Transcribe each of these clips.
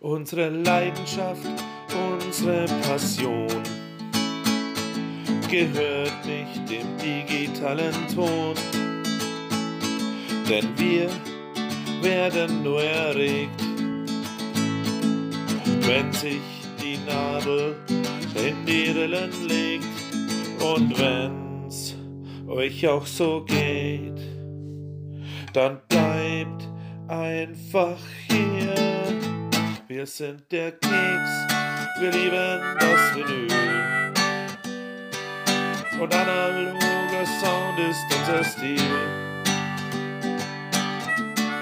unsere Leidenschaft, unsere Passion gehört nicht dem digitalen Ton. Denn wir werden nur erregt, wenn sich die Nadel in die Rillen legt und wenn's euch auch so geht, dann bleibt einfach hier. Wir sind der Keks, wir lieben das Vinyl. Und analoger Sound ist unser Stil.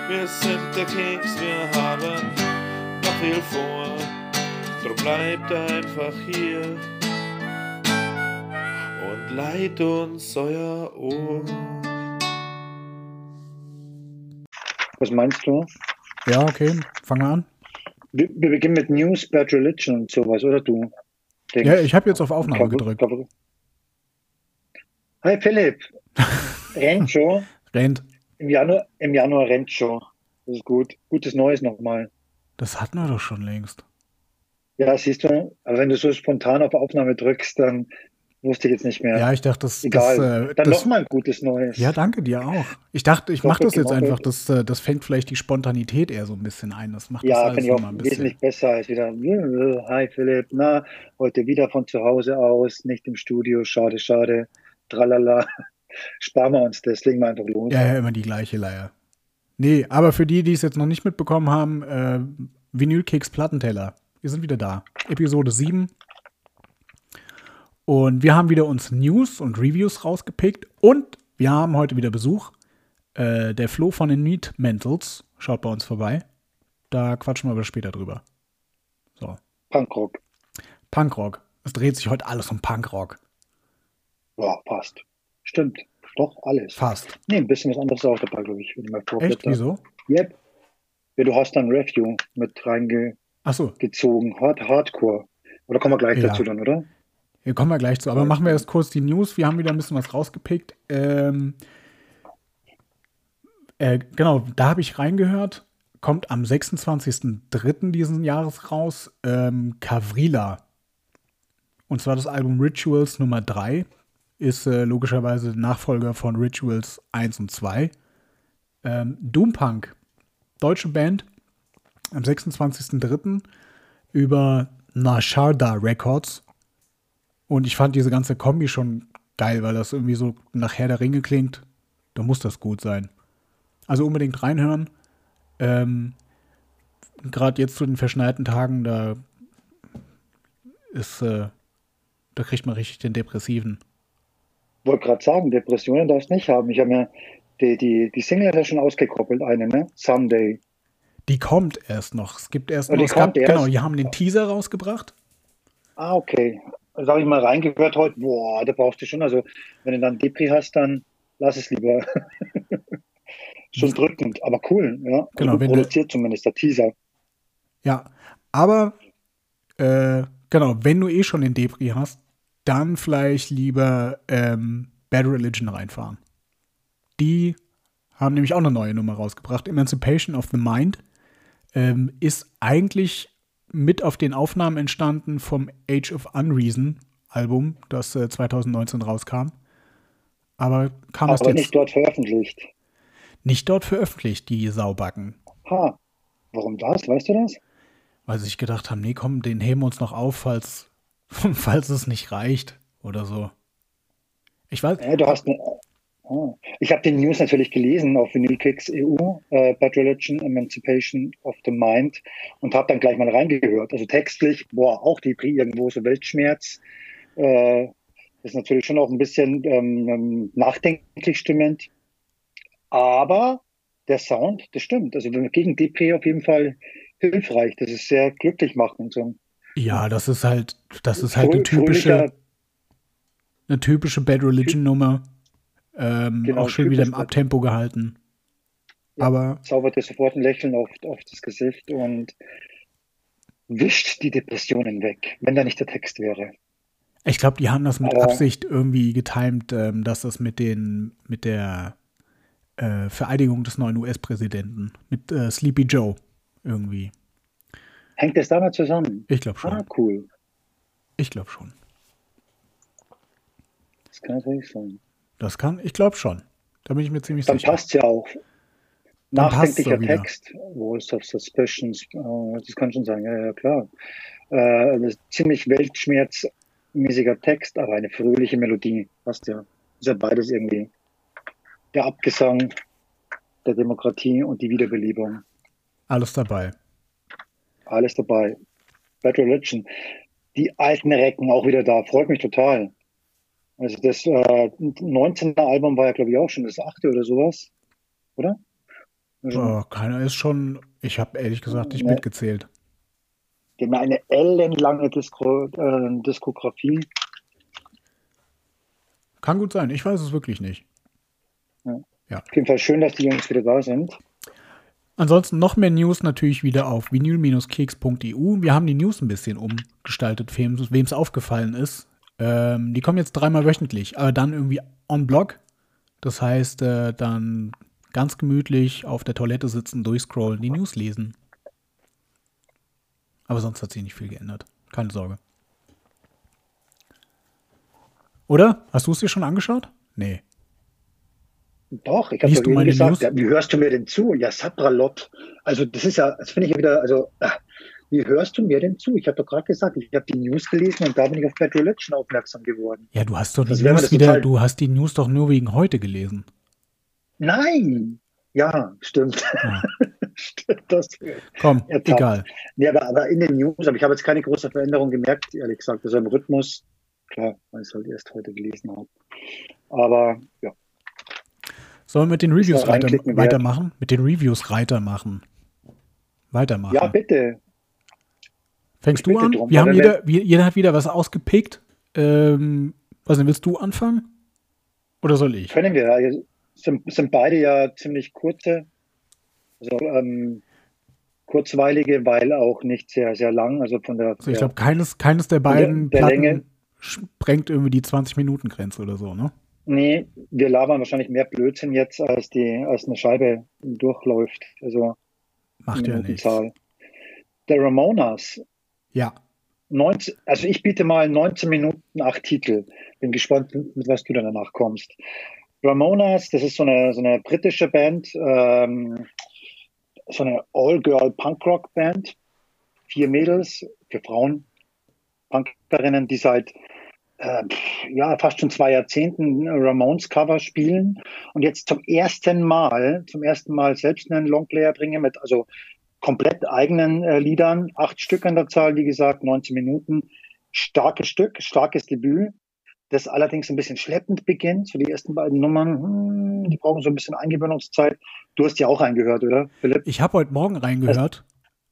Wir sind der Keks, wir haben noch viel vor. Drum bleibt einfach hier und leiht uns euer Ohr. Was meinst du? Ja, okay, fangen wir an. Wir, wir beginnen mit News, Bad Religion und sowas, oder du? Ja, ich habe jetzt auf Aufnahme gedrückt. Hi Philipp. Rennt schon. Rennt. Im Januar, Im Januar rennt schon. Das ist gut. Gutes Neues nochmal. Das hatten wir doch schon längst. Ja, siehst du, aber wenn du so spontan auf Aufnahme drückst, dann wusste ich jetzt nicht mehr. Ja, ich dachte, das. Egal. Das, äh, dann das, nochmal ein gutes Neues. Ja, danke dir auch. Ich dachte, ich mache das jetzt genau. einfach. Das, äh, das fängt vielleicht die Spontanität eher so ein bisschen ein. Das macht das Ja, alles finde ich auch ein bisschen. wesentlich besser als wieder. äh, Hi Philipp, na, heute wieder von zu Hause aus, nicht im Studio, schade, schade, tralala. Sparen wir uns das, legen wir einfach los. Ja, ja, immer die gleiche Leier. Nee, aber für die, die es jetzt noch nicht mitbekommen haben, äh, Vinylkeks Plattenteller. Wir sind wieder da. Episode 7. Und wir haben wieder uns News und Reviews rausgepickt. Und wir haben heute wieder Besuch. Äh, der Flo von den Neat Mentals schaut bei uns vorbei. Da quatschen wir aber später drüber. So. Punkrock. Punkrock. Es dreht sich heute alles um Punkrock. Ja, passt. Stimmt. Doch, alles. Fast. Nee, ein bisschen was anderes auch dabei, glaube ich, wenn ich mal Echt? Wieso? Yep. Ja, du hast dann Review mit reingezogen. Achso, Hard, Hardcore. Oder kommen wir gleich Ja. dazu dann, oder? Hier kommen wir gleich zu. Aber machen wir erst kurz die News. Wir haben wieder ein bisschen was rausgepickt. Ähm, äh, genau, da habe ich reingehört. Kommt am 26.03. diesen Jahres raus. Ähm, Cavrila. Und zwar das Album Rituals Nummer 3. Ist äh, logischerweise Nachfolger von Rituals 1 und 2. Ähm, Doompunk. Deutsche Band. Am 26.03. über Nasharda Records. Und ich fand diese ganze Kombi schon geil, weil das irgendwie so nach Herr der Ringe klingt. Da muss das gut sein. Also unbedingt reinhören. Ähm, Gerade jetzt zu den verschneiten Tagen, da ist, äh, da kriegt man richtig den Depressiven. Wollte gerade sagen, Depressionen darfst nicht haben. Ich habe mir die, die, die Single hat ja schon ausgekoppelt, eine, ne? Someday. Die kommt erst noch. Es gibt erst Oh, noch, die es gab, kommt erst? genau, die haben den Teaser rausgebracht. Ah, okay. Also habe ich mal reingehört heute. Boah, da brauchst du schon. Also, wenn du dann Depri hast, dann lass es lieber. schon drückend, aber cool, ja. Also Genau, gut wenn du- produziert zumindest der Teaser. Ja, aber äh, genau, wenn du eh schon den Debris hast, dann vielleicht lieber ähm, Bad Religion reinfahren. Die haben nämlich auch eine neue Nummer rausgebracht. Emancipation of the Mind ähm, ist eigentlich mit auf den Aufnahmen entstanden vom Age of Unreason Album, das äh, 2019 rauskam. Aber kam Aber jetzt nicht dort veröffentlicht. nicht dort veröffentlicht, die Saubacken. Ha. Warum das? Weißt du das? weil sie sich gedacht haben, nee, komm, den heben wir uns noch auf, falls, falls es nicht reicht oder so. Ich weiß, Ja, du hast eine, ah. Ich habe den News natürlich gelesen auf Vinylkicks EU, äh, Bad Religion, Emancipation of the Mind und habe dann gleich mal reingehört. Also textlich, boah, auch die irgendwo so Weltschmerz. Äh, ist natürlich schon auch ein bisschen ähm, ähm, nachdenklich stimmend. Aber der Sound, das stimmt. Also gegen Depri auf jeden Fall hilfreich. Das ist sehr glücklich machend. So ja, das ist halt, das ist halt eine typische, eine typische Bad Religion Nummer. Ähm, Genau, auch schön wieder im Abtempo gehalten. Ja. Aber zaubert dir sofort ein Lächeln auf, auf das Gesicht und wischt die Depressionen weg, wenn da nicht der Text wäre. ich glaube, die haben das mit Aber- Absicht irgendwie getimt, ähm, dass das mit den, mit der äh, Vereidigung des neuen US-Präsidenten, mit äh, Sleepy Joe irgendwie. Hängt das damit zusammen? Ich glaube schon. Ah, cool. Ich glaube schon. Das kann natürlich sein. Das kann, ich glaube schon. Da bin ich mir ziemlich Dann sicher. passt ja auch. Dann Nachdenklicher. Text. Voice of Suspicions. äh, Das kann schon sein, ja, ja, klar. Äh, ziemlich weltschmerzmäßiger Text, aber eine fröhliche Melodie. Passt ja. Ist ja beides irgendwie. Der Abgesang der Demokratie und die Wiederbelebung. Alles dabei. Alles dabei. Bad Religion. Die alten Recken auch wieder da. Freut mich total. Also das äh, 19. Album war ja, glaube ich, auch schon das achte oder sowas. Oder? Also, Oh, keiner ist schon, ich habe ehrlich gesagt nicht Nee. mitgezählt. Die haben ja eine ellenlange Disko, äh, Diskografie. Kann gut sein, ich weiß es wirklich nicht. Auf jeden Fall schön, dass die Jungs wieder da sind. Ansonsten noch mehr News natürlich wieder auf vinyl-keks.eu. Wir haben die News ein bisschen umgestaltet, wem es aufgefallen ist. Ähm, die kommen jetzt dreimal wöchentlich, aber dann irgendwie on Block. Das heißt, äh, dann ganz gemütlich auf der Toilette sitzen, durchscrollen, die News lesen. Aber sonst hat sich nicht viel geändert. Keine Sorge. Oder? Hast du es dir schon angeschaut? Nee. Doch, ich habe doch eben gesagt, News? wie hörst du mir denn zu? Ja, Sapralot. Also das ist ja, das finde ich ja wieder, also ah, wie hörst du mir denn zu? Ich habe doch gerade gesagt, ich habe die News gelesen und da bin ich auf Bad Religion aufmerksam geworden. Ja, du hast doch die Das News wieder, total- du hast die News doch nur wegen heute gelesen. Nein! Ja, stimmt. Ja. stimmt das. Komm, Ertappt. egal. Nee, aber, aber in den News, aber ich habe jetzt keine große Veränderung gemerkt, ehrlich gesagt. Also im Rhythmus, klar, weil ich es halt erst heute gelesen habe. Aber ja, Sollen wir mit den Reviews weiter, weitermachen? Mit den Reviews weitermachen. Weitermachen. ja bitte. Fängst du an? drum, Wir haben jeder, jeder hat wieder was ausgepickt. Ähm, was denn, willst du anfangen? Oder soll ich? Können wir. Also, sind, sind beide ja ziemlich kurze, also ähm, kurzweilige, weil auch nicht sehr, sehr lang. Also von der, Also ich glaube, keines, keines der beiden der Platten Länge. sprengt irgendwie die 20-Minuten-Grenze oder so, ne? Nee, wir labern wahrscheinlich mehr Blödsinn jetzt, als die, als eine Scheibe durchläuft. Also Macht ja nichts. Der Ramonas, Ja. 19, also ich biete mal 19 Minuten, acht Titel. Bin gespannt, mit was du danach kommst. Ramonas, das ist so eine, so eine britische Band, ähm, so eine All-Girl-Punk-Rock-Band. Vier Mädels, vier Frauen, Punkerinnen, die seit äh, ja, fast schon zwei Jahrzehnten Ramones-Cover spielen und jetzt zum ersten Mal, zum ersten Mal selbst einen Longplayer bringen mit also komplett eigenen äh, Liedern, acht Stück an der Zahl, wie gesagt, 19 Minuten. Starkes Stück, starkes Debüt, das allerdings ein bisschen schleppend beginnt. So die ersten beiden Nummern, hm, die brauchen so ein bisschen Eingewöhnungszeit. Du hast ja auch reingehört, oder, Philipp? Ich habe heute Morgen reingehört,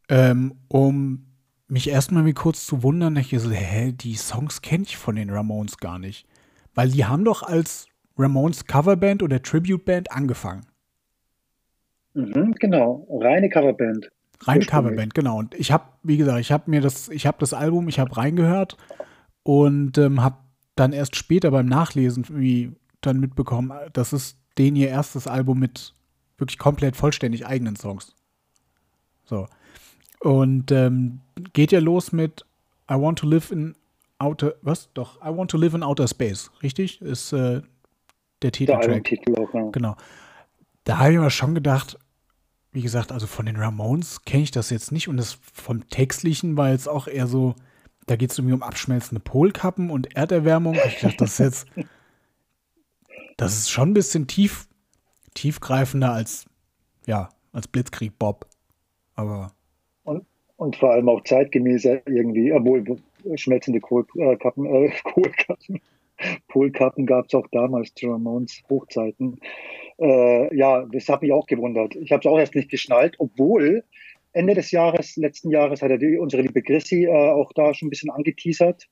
ähm, um mich erstmal mir kurz zu wundern, ich so, hä, die Songs kenne ich von den Ramones gar nicht. Weil die haben doch als Ramones Coverband oder Tributeband angefangen. Mhm, genau, reine Coverband. Reine. Coverband, genau. Und ich habe, wie gesagt, ich habe mir das, ich habe das Album, ich habe reingehört und ähm, habe dann erst später beim Nachlesen irgendwie dann mitbekommen, das ist denen ihr erstes Album mit wirklich komplett vollständig eigenen Songs. So. Und ähm, geht ja los mit I want to live in outer, was? Doch, I want to live in outer space, richtig? Ist äh, der Der Titeltrack. Albumtitel auch, ja. Genau. Da habe ich mir schon gedacht, wie gesagt, also von den Ramones kenne ich das jetzt nicht und das vom Textlichen war jetzt auch eher so, da geht es irgendwie um abschmelzende Polkappen und Erderwärmung. Ich dachte, das ist jetzt, das ist schon ein bisschen tief, tiefgreifender als, ja, als Blitzkrieg Bob. Aber Und vor allem auch zeitgemäßer irgendwie, obwohl schmelzende Kohlkappen, äh, Kohlkappen, Polkappen gab es auch damals zu Ramones Hochzeiten. Äh, ja, das hat mich auch gewundert. Ich habe es auch erst nicht geschnallt, obwohl Ende des Jahres, letzten Jahres, hat er die, unsere liebe Chrissy äh, auch da schon ein bisschen angeteasert.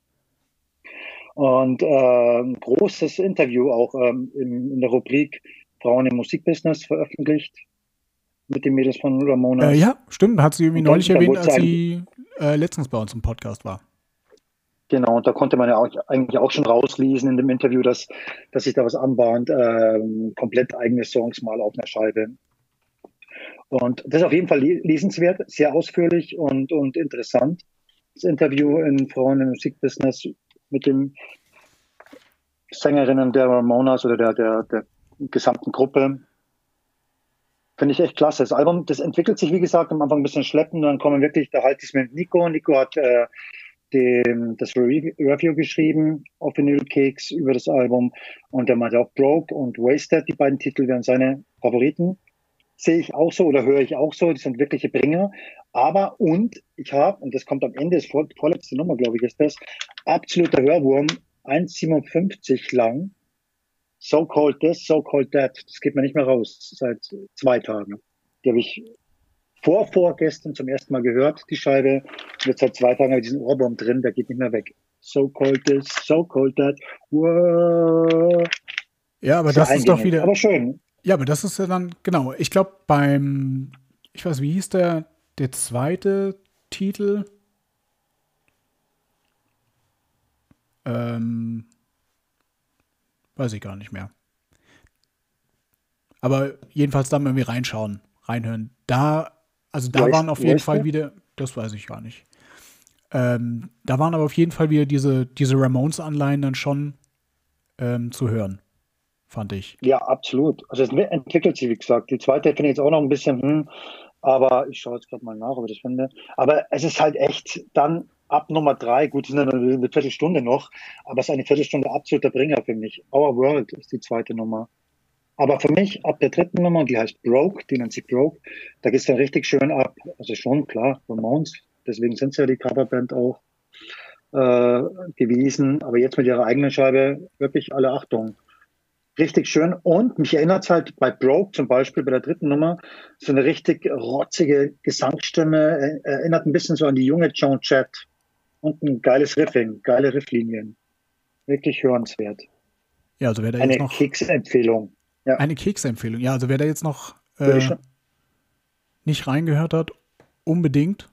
Und äh, ein großes Interview auch ähm, in, in der Rubrik Frauen im Musikbusiness veröffentlicht mit den Mädels von Ramones. äh, ja, stimmt, hat sie irgendwie neulich erwähnt, als sie äh, letztens bei uns im Podcast war. Genau, und da konnte man ja auch, eigentlich auch schon rauslesen in dem Interview, dass, dass sich da was anbahnt, ähm, komplett eigene Songs mal auf einer Scheibe. Und das ist auf jeden Fall lesenswert, sehr ausführlich und, und interessant. Das Interview in Frauen im Musikbusiness mit den Sängerinnen der Ramonas oder der, der, der gesamten Gruppe. Finde ich echt klasse. Das Album, das entwickelt sich, wie gesagt, am Anfang ein bisschen schleppend. Dann kommen wirklich, da halte ich es mit Nico. Nico hat äh, dem, das Review geschrieben auf Vinyl Cakes über das Album. Und der meinte auch Broke und Wasted, die beiden Titel wären seine Favoriten. Sehe ich auch so oder höre ich auch so. Die sind wirkliche Bringer. Aber und ich habe, und das kommt am Ende, das vor, vorletzte Nummer, glaube ich, ist das, absoluter Hörwurm, 1,57 lang. So Called This, So Called That. Das geht mir nicht mehr raus seit zwei Tagen. Die habe ich vor vorgestern zum ersten Mal gehört, die Scheibe. Und jetzt seit zwei Tagen habe ich diesen Ohrbaum drin, der geht nicht mehr weg. So Called This, So Called That. Wow. Ja, aber das ist doch wieder. Aber schön. Ja, aber das ist ja dann, genau. Ich glaube, beim, ich weiß, wie hieß der, der zweite Titel? Ähm, weiß ich gar nicht mehr. Aber jedenfalls da mal irgendwie reinschauen, reinhören. Da, also da waren auf jeden Fall wieder, das weiß ich gar nicht. Ähm, da waren aber auf jeden Fall wieder diese, diese Ramones-Anleihen dann schon ähm, zu hören, fand ich. Ja, absolut. Also es entwickelt sich, wie gesagt. Die zweite finde ich jetzt auch noch ein bisschen, hm, aber ich schaue jetzt gerade mal nach, ob ich das finde. Aber es ist halt echt dann ab Nummer drei, gut, sind eine Viertelstunde noch, aber es ist eine Viertelstunde absoluter Bringer für mich. Our World ist die zweite Nummer. Aber für mich ab der dritten Nummer, die heißt Broke, die nennt sich Broke, da geht es dann richtig schön ab. Also schon, klar, Ramones, deswegen sind sie ja die Coverband auch äh, gewesen, aber jetzt mit ihrer eigenen Scheibe wirklich alle Achtung richtig schön. Und mich erinnert es halt bei Broke zum Beispiel, bei der dritten Nummer, so eine richtig rotzige Gesangsstimme, erinnert ein bisschen so an die junge Joan Chat. Und ein geiles Riffing, geile Rifflinien. Wirklich hörenswert. Ja, also wer da eine jetzt noch. Keksempfehlung. Ja. Eine Keksempfehlung. Ja, also wer da jetzt noch äh, nicht reingehört hat, unbedingt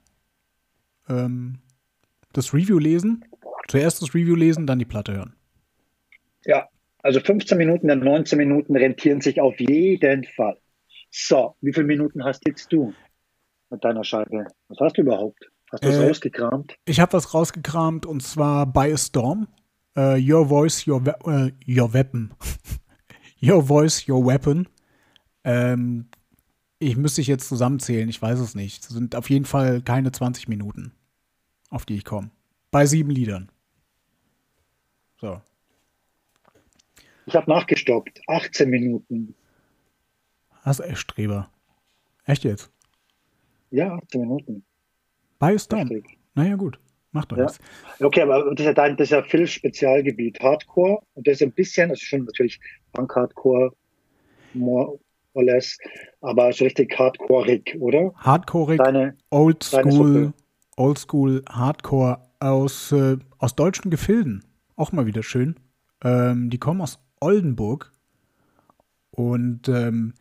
ähm, das Review lesen. Zuerst das Review lesen, dann die Platte hören. Ja, also 15 Minuten und 19 Minuten rentieren sich auf jeden Fall. So, wie viele Minuten hast jetzt du mit deiner Scheibe? Was hast du überhaupt? Hast du was äh, rausgekramt? Ich habe was rausgekramt und zwar By a Storm. Uh, your Voice, Your, we uh, your Weapon. Your Voice, Your Weapon. Ähm, ich müsste ich jetzt zusammenzählen, ich weiß es nicht. Es sind auf jeden Fall keine 20 Minuten, auf die ich komme. Bei sieben Liedern. So. Ich habe nachgestoppt. 18 Minuten. Hast echt Streber. Echt jetzt? Ja, 18 Minuten. Bei Storm. Naja, gut. Mach doch ja. das. Okay, aber das ist ja dein, das ist ja Phil Spezialgebiet. Hardcore. Und das ist ein bisschen, also schon natürlich Punk-Hardcore, more or less, aber so richtig hardcore-ig, oder? Hardcore-ig, Old School, Old School Hardcore aus, äh, aus deutschen Gefilden. Auch mal wieder schön. Ähm, die kommen aus Oldenburg und ähm,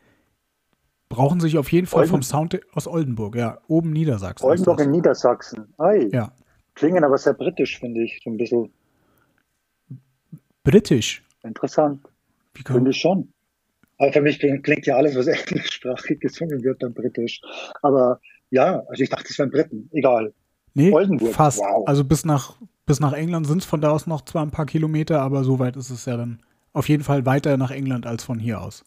brauchen sich auf jeden Fall Olden vom Sound aus Oldenburg, ja, oben Niedersachsen. Oldenburg in Niedersachsen. Ei. Ja. Klingen aber sehr britisch, finde ich, so ein bisschen. Britisch? Interessant. Finde ich schon. Aber für mich klingt ja alles, was englischsprachig gesungen wird, dann britisch. Aber ja, also ich dachte, es wären Briten. Egal. Nee, Oldenburg. fast. Wow. Also bis nach, bis nach England sind es von da aus noch zwar ein paar Kilometer, aber so weit ist es ja dann auf jeden Fall weiter nach England als von hier aus.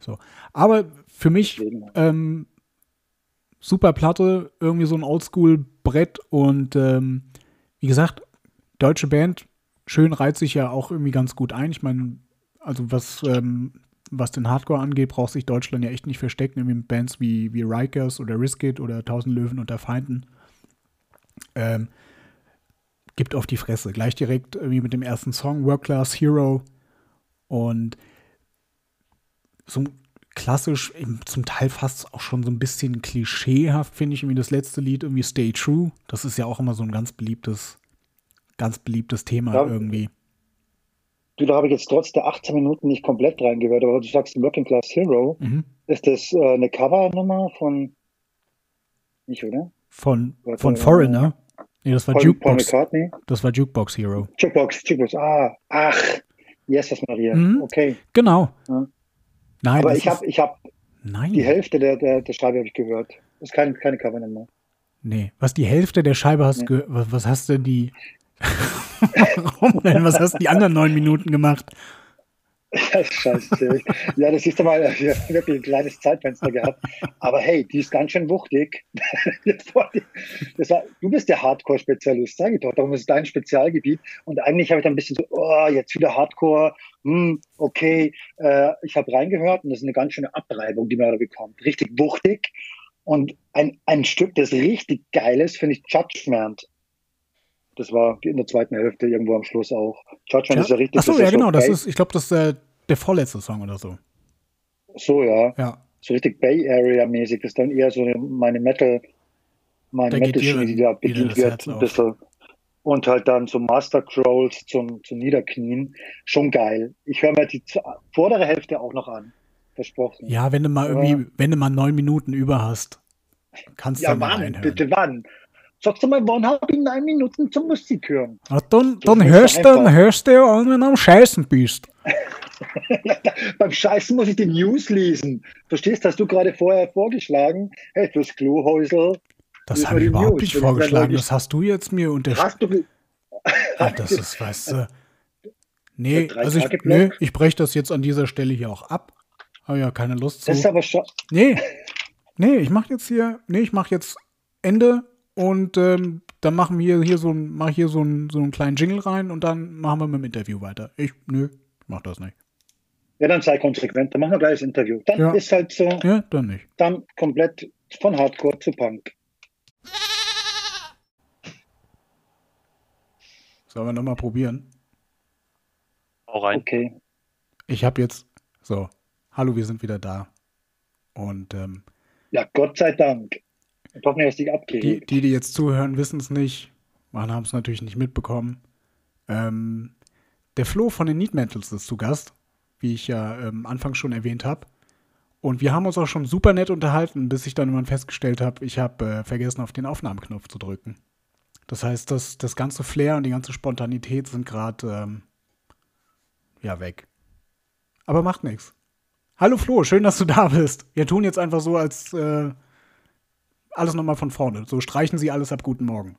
So. Aber für mich ähm, super Platte, irgendwie so ein Oldschool-Brett und ähm, wie gesagt, deutsche Band, schön reizt sich ja auch irgendwie ganz gut ein. Ich meine, also was, ähm, was den Hardcore angeht, braucht sich Deutschland ja echt nicht verstecken, irgendwie mit Bands wie, wie Rikers oder Riskit oder Tausend Löwen unter Feinden. Ähm, gibt auf die Fresse. Gleich direkt irgendwie mit dem ersten Song, Work Class Hero. Und so klassisch, zum Teil fast auch schon so ein bisschen klischeehaft, finde ich, irgendwie das letzte Lied, irgendwie Stay True. Das ist ja auch immer so ein ganz beliebtes, ganz beliebtes Thema ja. irgendwie. Du, da habe ich jetzt trotz der 18 Minuten nicht komplett reingehört, aber du sagst Working Class Hero. Mhm. Ist das äh, eine Covernummer von, nicht, oder? Von, von Foreigner? Nee, das war Paul, Jukebox. Paul McCartney? Das war Jukebox Hero. Jukebox, Jukebox, ah, ach, Jesus Maria, mhm. okay. Genau. Ja. Nein, aber ich habe, ich habe, Nein. Die Hälfte der, der, der Scheibe habe ich gehört. Ist keine, keine Covenant Nee. Was die Hälfte der Scheibe hast, nee. was, was hast denn die. Warum denn? Was hast du die anderen neun Minuten gemacht? Ja, scheiße. ja, das ist mal wirklich ein kleines Zeitfenster gehabt. Aber hey, die ist ganz schön wuchtig. Das war, du bist der Hardcore-Spezialist, sage ich doch. Darum ist es dein Spezialgebiet. Und eigentlich habe ich dann ein bisschen so, oh, jetzt wieder Hardcore. Hm, okay, äh, ich habe reingehört und das ist eine ganz schöne Abreibung, die man da bekommt. Richtig wuchtig. Und ein, ein Stück, das richtig geil ist, finde ich Judgment. Das war in der zweiten Hälfte irgendwo am Schluss auch. Judgment ja? ist ja richtig. Achso, ja, genau. Das ist, ich glaube, das ist äh, der vorletzte Song oder so. So, ja. Ja. So richtig Bay Area-mäßig. Das ist dann eher so meine Metal, meine Metal-Schiene, die da bedient wird. Ein bisschen. Und halt dann so Master Crawls zum, zum Niederknien. Schon geil. Ich höre mir die vordere Hälfte auch noch an. Versprochen. Ja, wenn du mal irgendwie, ja. wenn du mal neun Minuten über hast, kannst du ja, mal wann, reinhören. bitte wann? Sagst du mal, wann habe ich neun Minuten zum Musik hören? Ach, dann, dann, hörst, dann hörst du ja an, wenn du am Scheißen bist. Beim Scheißen muss ich die News lesen. Verstehst, hast du gerade vorher vorgeschlagen, hey, fürs Klohäusel. Das habe ich überhaupt News. nicht vorgeschlagen, das hast du jetzt mir unterstellt. Ja, das ist, weißt du. Nee, also ich, nee, ich breche das jetzt an dieser Stelle hier auch ab. Habe ja keine Lust zu. Das ist aber schon. Nee. Nee, ich mache jetzt hier, nee, ich mache jetzt Ende und ähm, dann machen wir hier so ein, mach hier so, ein, so einen kleinen Jingle rein und dann machen wir mit dem Interview weiter. Ich, nö, mach das nicht. Ja, dann sei konsequent, dann machen wir gleich das Interview. Dann ja. ist halt so. Ja, dann nicht. Dann komplett von Hardcore zu Punk. Sollen wir nochmal probieren? Auch rein. Okay. Ich habe jetzt, so, hallo, wir sind wieder da. Und, ähm, Ja, Gott sei Dank. Ich hoffe nicht, dass die abgehen. Die, die, die jetzt zuhören, wissen es nicht. Man haben es natürlich nicht mitbekommen. Ähm, der Flo von den Need Metals ist zu Gast, wie ich ja ähm, Anfang schon erwähnt habe. Und wir haben uns auch schon super nett unterhalten, bis ich dann irgendwann festgestellt habe, ich habe äh, vergessen, auf den Aufnahmeknopf zu drücken. Das heißt, das, das ganze Flair und die ganze Spontanität sind gerade ähm, ja weg. Aber macht nichts. Hallo Flo, schön, dass du da bist. Wir tun jetzt einfach so, als äh, alles nochmal von vorne. So streichen Sie alles ab. Guten Morgen.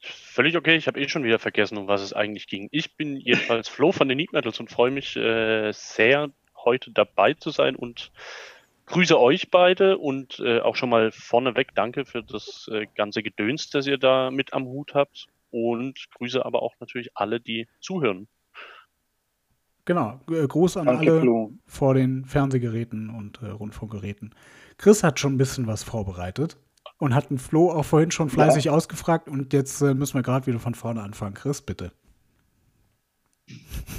Völlig okay, ich habe eh schon wieder vergessen, um was es eigentlich ging. Ich bin jedenfalls Flo von den Need Metals und freue mich äh, sehr, heute dabei zu sein und grüße euch beide und äh, auch schon mal vorneweg danke für das äh, ganze Gedöns, das ihr da mit am Hut habt und grüße aber auch natürlich alle, die zuhören. Genau, Gruß an danke, alle Flo. vor den Fernsehgeräten und äh, Rundfunkgeräten. Chris hat schon ein bisschen was vorbereitet und hat den Flo auch vorhin schon fleißig ja. ausgefragt und jetzt äh, müssen wir gerade wieder von vorne anfangen. Chris, bitte.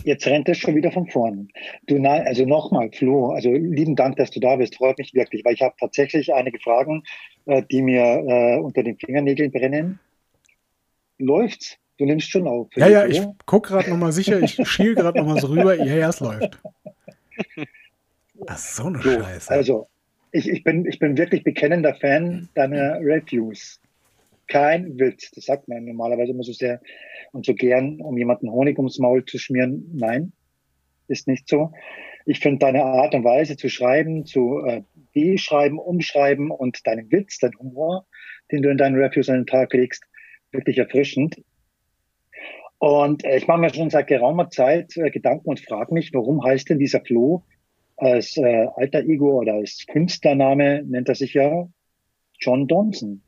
Jetzt rennt es schon wieder von vorne. Du, nein, also nochmal, Flo, also lieben Dank, dass du da bist. Freut mich wirklich, weil ich habe tatsächlich einige Fragen, äh, die mir äh, unter den Fingernägeln brennen. Läuft's? Du nimmst schon auf. Ja, ja, ich gucke gerade nochmal sicher, ich schiel gerade nochmal so rüber. Ja, ja, es läuft. Ach, so eine so, Scheiße. Also, ich, ich, bin, ich bin wirklich bekennender Fan deiner Reviews. Kein Witz. Das sagt man normalerweise immer so sehr und so gern, um jemanden Honig ums Maul zu schmieren. Nein, ist nicht so. Ich finde deine Art und Weise zu schreiben, zu äh, beschreiben, umschreiben und deinen Witz, dein Humor, den du in deinen Reviews an den Tag legst, wirklich erfrischend. Und äh, ich mache mir schon seit geraumer Zeit äh, Gedanken und frage mich, warum heißt denn dieser Flo als äh, alter Ego oder als Künstlername nennt er sich ja John Donson.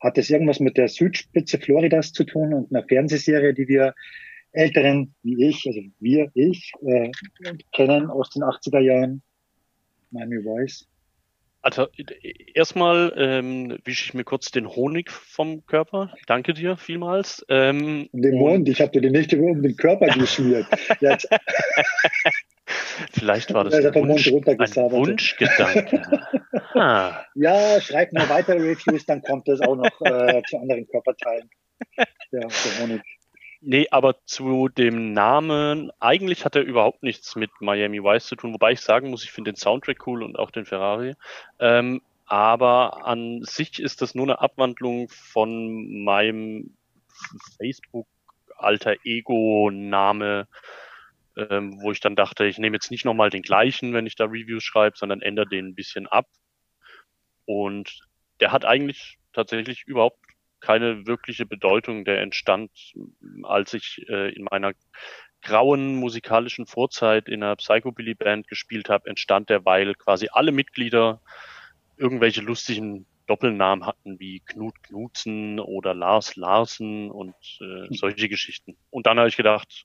Hat das irgendwas mit der Südspitze Floridas zu tun und einer Fernsehserie, die wir Älteren wie ich, also wir, ich, äh, kennen aus den 80er Jahren? Miami Voice. Also erstmal ähm, wische ich mir kurz den Honig vom Körper. Danke dir vielmals. Ähm, den Mund, ich habe dir den nicht um den Körper geschmiert. Vielleicht war das ein, Wunsch, ein Wunschgedanke. ah. Ja, schreib mir weitere Reviews, dann kommt es auch noch äh, zu anderen Körperteilen. Ja, der Honig. Nee, aber zu dem Namen, eigentlich hat er überhaupt nichts mit Miami Vice zu tun, wobei ich sagen muss, ich finde den Soundtrack cool und auch den Ferrari. Ähm, aber an sich ist das nur eine Abwandlung von meinem Facebook alter Ego-Name ähm, wo ich dann dachte, ich nehme jetzt nicht nochmal den gleichen, wenn ich da Reviews schreibe, sondern ändere den ein bisschen ab. Und der hat eigentlich tatsächlich überhaupt keine wirkliche Bedeutung. Der entstand, als ich äh, in meiner grauen musikalischen Vorzeit in einer Psychobilly-Band gespielt habe, entstand der, weil quasi alle Mitglieder irgendwelche lustigen Doppelnamen hatten wie Knut Knutzen oder Lars Larsen und äh, solche Geschichten. Und dann habe ich gedacht,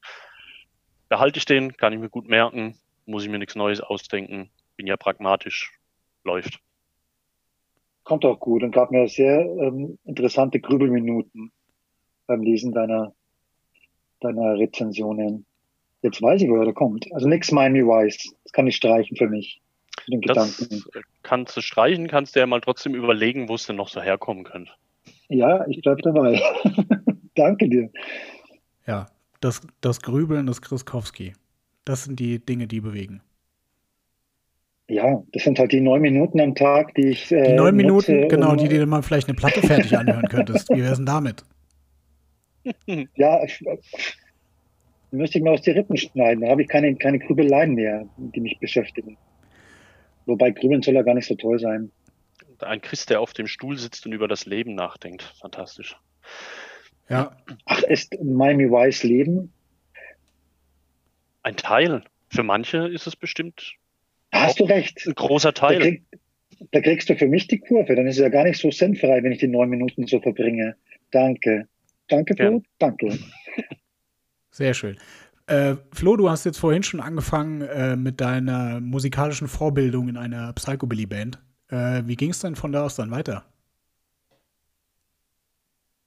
behalte ich den, kann ich mir gut merken, muss ich mir nichts Neues ausdenken, bin ja pragmatisch, läuft. Kommt auch gut und gab mir sehr ähm, interessante Grübelminuten beim Lesen deiner, deiner Rezensionen. Jetzt weiß ich, woher der kommt. Also nichts Miami Vice. Das kann ich streichen für mich. Für den das Gedanken. kannst du streichen, kannst du ja mal trotzdem überlegen, wo es denn noch so herkommen könnte. Ja, ich bleib dabei. Danke dir. Ja, das, das Grübeln des Kriskowski. Das sind die Dinge, die bewegen. Ja, das sind halt die neun Minuten am Tag, die ich. Äh, die neun Minuten, nutze, genau, um, die dir mal vielleicht eine Platte fertig anhören könntest. Wie wär's denn damit? Ja, ich, müsste ich mir aus die Rippen schneiden. Da habe ich keine, keine Grübeleien mehr, die mich beschäftigen. Wobei Grübeln soll ja gar nicht so toll sein. Ein Christ, der auf dem Stuhl sitzt und über das Leben nachdenkt. Fantastisch. Ja. Ach, ist Miami Vice Leben? Ein Teil. Für manche ist es bestimmt. Hast du recht. Ein großer Teil. Da, krieg, da, kriegst du für mich die Kurve. Dann ist es ja gar nicht so sinnfrei, wenn ich die neun Minuten so verbringe. Danke. Danke, Flo. Ja. Danke. Sehr schön. Äh, Flo, du hast jetzt vorhin schon angefangen äh, mit deiner musikalischen Vorbildung in einer Psychobilly-Band. Äh, wie ging es denn von da aus dann weiter?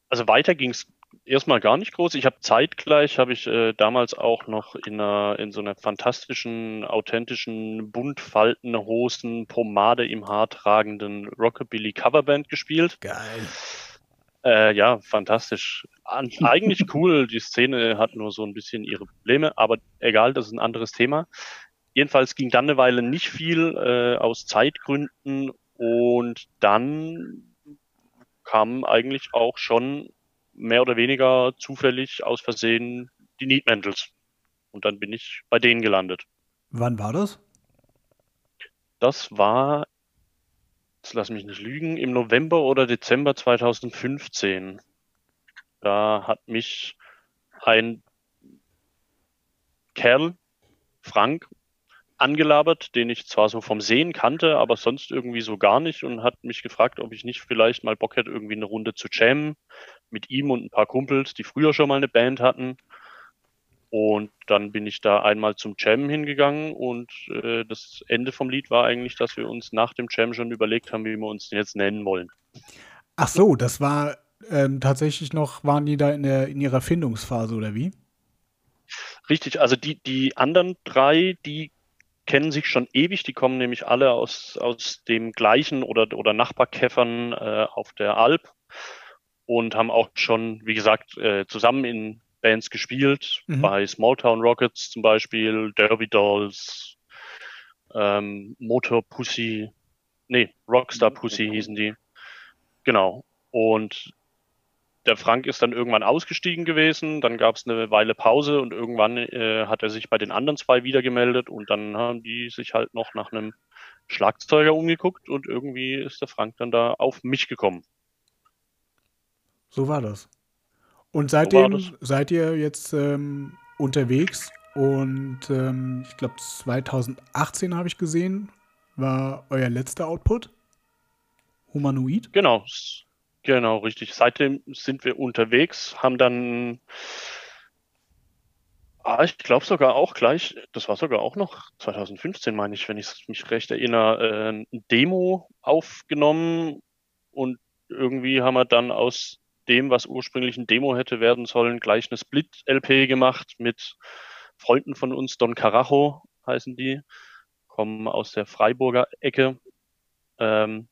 Also weiter ging es erstmal gar nicht groß. Ich habe zeitgleich, habe ich äh, damals auch noch in, einer, in so einer fantastischen, authentischen, buntfaltenhosen, Pomade im Haar tragenden Rockabilly Coverband gespielt. Geil. Äh, ja, fantastisch. An, eigentlich cool. Die Szene hat nur so ein bisschen ihre Probleme, aber egal, das ist ein anderes Thema. Jedenfalls ging dann eine Weile nicht viel äh, aus Zeitgründen und dann kam eigentlich auch schon mehr oder weniger zufällig aus Versehen die Need Mantles. Und dann bin ich bei denen gelandet. Wann war das? Das war jetzt lass mich nicht lügen, im November oder Dezember 2015. Da hat mich ein Kerl, Frank, angelabert, den ich zwar so vom Sehen kannte, aber sonst irgendwie so gar nicht und hat mich gefragt, ob ich nicht vielleicht mal Bock hätte, irgendwie eine Runde zu jammen mit ihm und ein paar Kumpels, die früher schon mal eine Band hatten. Und dann bin ich da einmal zum Jam hingegangen und äh, das Ende vom Lied war eigentlich, dass wir uns nach dem Jam schon überlegt haben, wie wir uns den jetzt nennen wollen. Ach so, das war ähm, tatsächlich noch, waren die da in, der, in ihrer Findungsphase oder wie? Richtig, also die, die anderen drei, die kennen sich schon ewig, die kommen nämlich alle aus, aus dem gleichen oder, oder Nachbarkäffern äh, auf der Alp und haben auch schon, wie gesagt, äh, zusammen in Bands gespielt, mhm. bei Smalltown Rockets zum Beispiel, Derby Dolls, ähm, Motor Pussy, nee, Rockstar Pussy hießen die. Genau. Und der Frank ist dann irgendwann ausgestiegen gewesen, dann gab es eine Weile Pause und irgendwann äh, hat er sich bei den anderen zwei wieder gemeldet und dann haben die sich halt noch nach einem Schlagzeuger umgeguckt und irgendwie ist der Frank dann da auf mich gekommen. So war das. Und seitdem so seid ihr jetzt ähm, unterwegs und ähm, ich glaube 2018 habe ich gesehen, war euer letzter Output. Humanoid? Genau, genau, richtig. Seitdem sind wir unterwegs, haben dann, ah, ich glaube sogar auch gleich, das war sogar auch noch 2015, meine ich, wenn ich mich recht erinnere, äh, ein Demo aufgenommen und irgendwie haben wir dann aus dem, was ursprünglich ein Demo hätte werden sollen, gleich eine Split-LP gemacht mit Freunden von uns, Don Carajo heißen die, kommen aus der Freiburger Ecke. Ähm,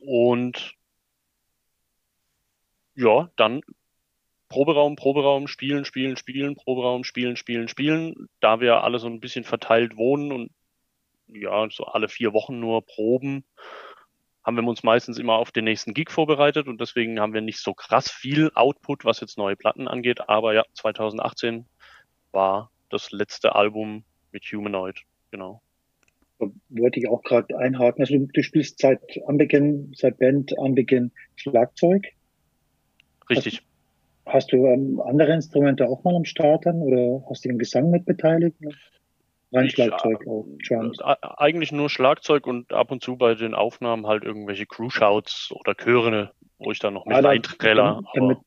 und ja, dann Proberaum, Proberaum, spielen, spielen, spielen, Proberaum, spielen, spielen, spielen. Da wir alle so ein bisschen verteilt wohnen und ja, so alle vier Wochen nur proben, haben wir uns meistens immer auf den nächsten Gig vorbereitet und deswegen haben wir nicht so krass viel Output, was jetzt neue Platten angeht. Aber ja, 2018 war das letzte Album mit Humanoid, genau. Wollte ich auch gerade einhaken. Also du spielst seit Anbeginn, seit Band Anbeginn Schlagzeug. Richtig. Hast, hast du ähm, andere Instrumente auch mal am Start dann oder hast du den Gesang mit beteiligt? Rein Ich, Schlagzeug auch, Drums. Äh, Eigentlich nur Schlagzeug und ab und zu bei den Aufnahmen halt irgendwelche Crew-Shouts oder Chöre, wo ich dann noch mit Ah, da- damit-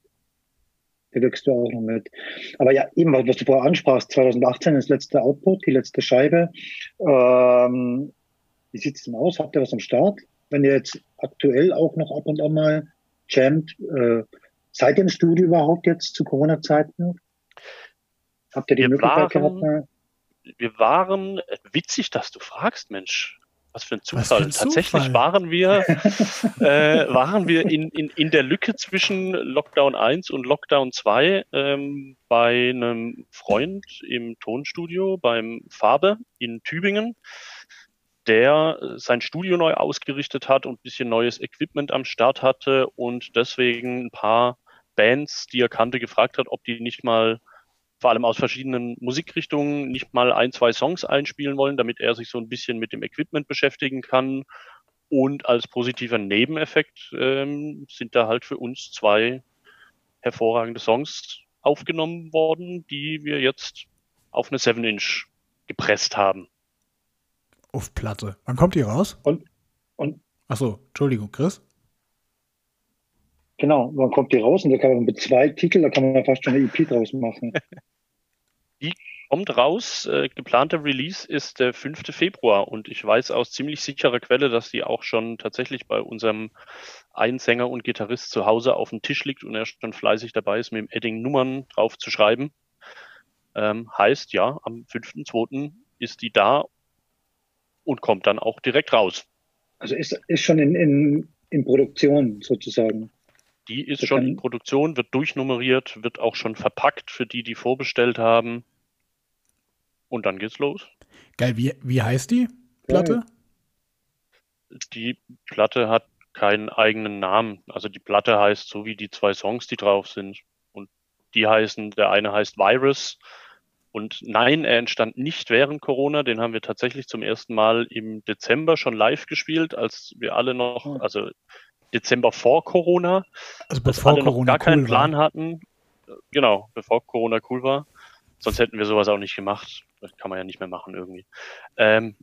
wirkst du auch noch mit. Aber ja, eben, was du vorher ansprachst, 2018 das letzte Output, die letzte Scheibe. Ähm, wie sieht's denn aus? Habt ihr was am Start? Wenn ihr jetzt aktuell auch noch ab und an mal jammt, äh, seid ihr im Studio überhaupt jetzt zu Corona-Zeiten? Habt ihr die Wir Möglichkeit waren- gehabt? Wir waren, witzig, dass du fragst, Mensch. Was für ein für ein Zufall. Tatsächlich Zufall. waren wir, äh, waren wir in, in, in der Lücke zwischen Lockdown 1 und Lockdown 2 ähm, bei einem Freund im Tonstudio beim Farbe in Tübingen, der sein Studio neu ausgerichtet hat und ein bisschen neues Equipment am Start hatte und deswegen ein paar Bands, die er kannte, gefragt hat, ob die nicht mal vor allem aus verschiedenen Musikrichtungen nicht mal ein, zwei Songs einspielen wollen, damit er sich so ein bisschen mit dem Equipment beschäftigen kann. Und als positiver Nebeneffekt ähm, sind da halt für uns zwei hervorragende Songs aufgenommen worden, die wir jetzt auf eine 7-Inch gepresst haben. Auf Platte. Wann kommt die raus? Und, und Achso, Entschuldigung, Chris. Genau, wann kommt die raus? Und da kann man mit zwei Titeln, da kann man fast schon eine EP draus machen. Kommt raus, äh, geplanter Release ist der 5. Februar und ich weiß aus ziemlich sicherer Quelle, dass die auch schon tatsächlich bei unserem Einsänger und Gitarrist zu Hause auf dem Tisch liegt und er schon fleißig dabei ist, mit dem Edding Nummern drauf zu schreiben. Ähm, heißt ja, am 5.2. ist die da und kommt dann auch direkt raus. Also ist, ist schon in, in, in Produktion sozusagen. Die ist schon in Produktion, wird durchnummeriert, wird auch schon verpackt für die, die vorbestellt haben. Und dann geht's los. Geil, wie, wie heißt die Platte? Die Platte hat keinen eigenen Namen. Also die Platte heißt so wie die zwei Songs, die drauf sind. Und die heißen, der eine heißt Virus. Und nein, er entstand nicht während Corona. Den haben wir tatsächlich zum ersten Mal im Dezember schon live gespielt, als wir alle noch, Hm. also Dezember vor Corona, Also dass bevor alle noch Corona gar keinen cool Plan war. hatten. Genau, bevor Corona cool war. Sonst hätten wir sowas auch nicht gemacht. Das kann man ja nicht mehr machen irgendwie. Ähm,